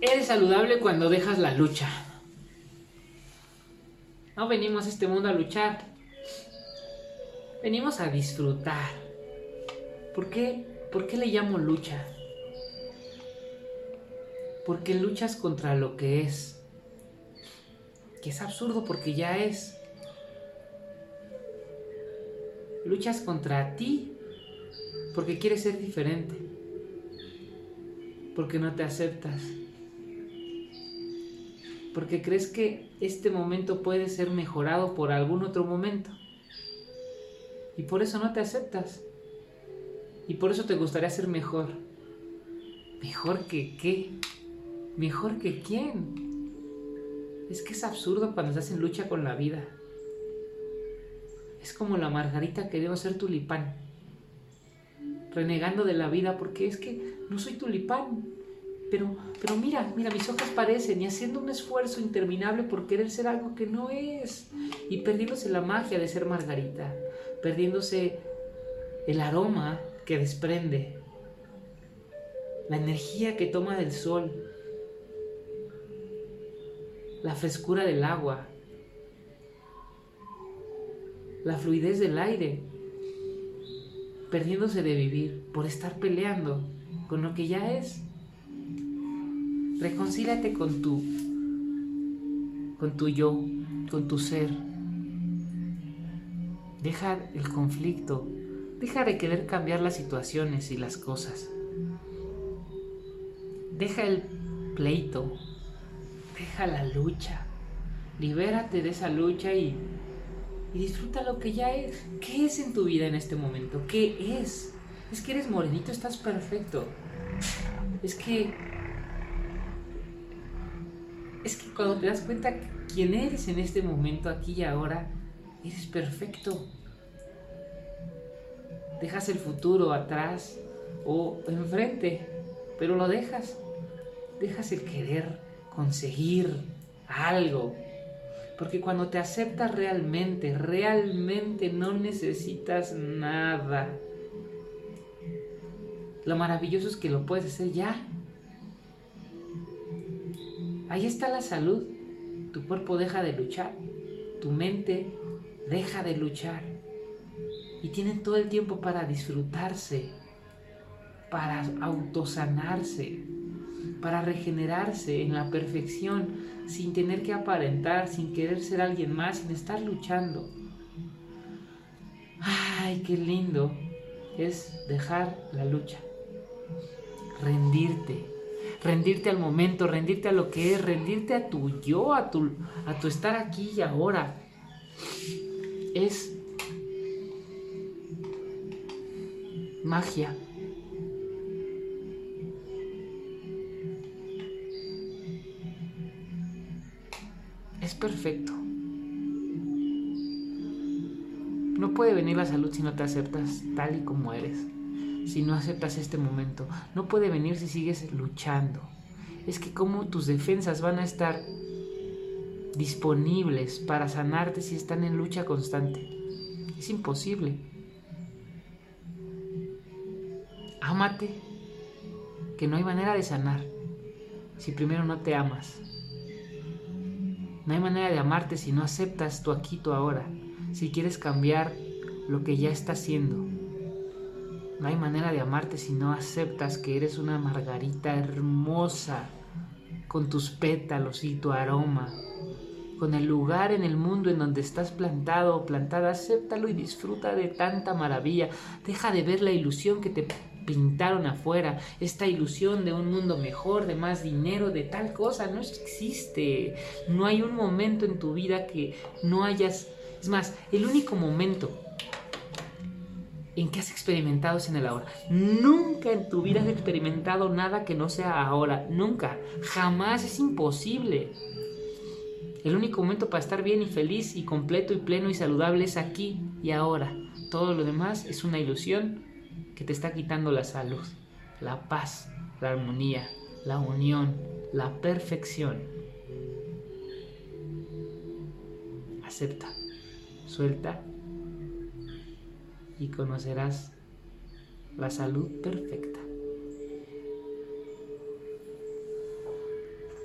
Eres saludable cuando dejas la lucha. No venimos a este mundo a luchar. Venimos a disfrutar. ¿Por qué? ¿Por qué le llamo lucha? Porque luchas contra lo que es. Que es absurdo porque ya es. Luchas contra ti porque quieres ser diferente. Porque no te aceptas. Porque crees que este momento puede ser mejorado por algún otro momento. Y por eso no te aceptas. Y por eso te gustaría ser mejor. ¿Mejor que qué? ¿Mejor que quién? Es que es absurdo cuando estás en lucha con la vida. Es como la margarita queriendo ser tulipán. Renegando de la vida porque es que no soy tulipán. Pero, pero mira, mira, mis hojas parecen y haciendo un esfuerzo interminable por querer ser algo que no es. Y perdiéndose la magia de ser margarita. Perdiéndose el aroma que desprende. La energía que toma del sol la frescura del agua, la fluidez del aire, perdiéndose de vivir por estar peleando con lo que ya es. Reconcílate con tu con tu yo, con tu ser. Deja el conflicto, deja de querer cambiar las situaciones y las cosas. Deja el pleito, Deja la lucha. Libérate de esa lucha y, y disfruta lo que ya es. ¿Qué es en tu vida en este momento? ¿Qué es? Es que eres morenito, estás perfecto. Es que. Es que cuando te das cuenta quién eres en este momento, aquí y ahora, eres perfecto. Dejas el futuro atrás o enfrente, pero lo dejas. Dejas el querer conseguir algo. Porque cuando te aceptas realmente, realmente no necesitas nada. Lo maravilloso es que lo puedes hacer ya. Ahí está la salud. Tu cuerpo deja de luchar. Tu mente deja de luchar. Y tienen todo el tiempo para disfrutarse, para autosanarse, para regenerarse en la perfección, sin tener que aparentar, sin querer ser alguien más, sin estar luchando. Ay, qué lindo es dejar la lucha, rendirte, rendirte al momento, rendirte a lo que es, rendirte a tu yo, a tu, a tu estar aquí y ahora. Es magia. es perfecto. No puede venir la salud si no te aceptas tal y como eres, si no aceptas este momento. No puede venir si sigues luchando. Es que como tus defensas van a estar disponibles para sanarte si están en lucha constante. Es imposible. Ámate, que no hay manera de sanar si primero no te amas. No hay manera de amarte si no aceptas tu aquí, tu ahora, si quieres cambiar lo que ya está siendo. No hay manera de amarte si no aceptas que eres una margarita hermosa, con tus pétalos y tu aroma, con el lugar en el mundo en donde estás plantado o plantada, acéptalo y disfruta de tanta maravilla. Deja de ver la ilusión que te pintaron afuera, esta ilusión de un mundo mejor, de más dinero, de tal cosa, no existe. No hay un momento en tu vida que no hayas... Es más, el único momento en que has experimentado es en el ahora. Nunca en tu vida has experimentado nada que no sea ahora. Nunca. Jamás es imposible. El único momento para estar bien y feliz y completo y pleno y saludable es aquí y ahora. Todo lo demás es una ilusión que te está quitando la salud, la paz, la armonía, la unión, la perfección. Acepta, suelta y conocerás la salud perfecta.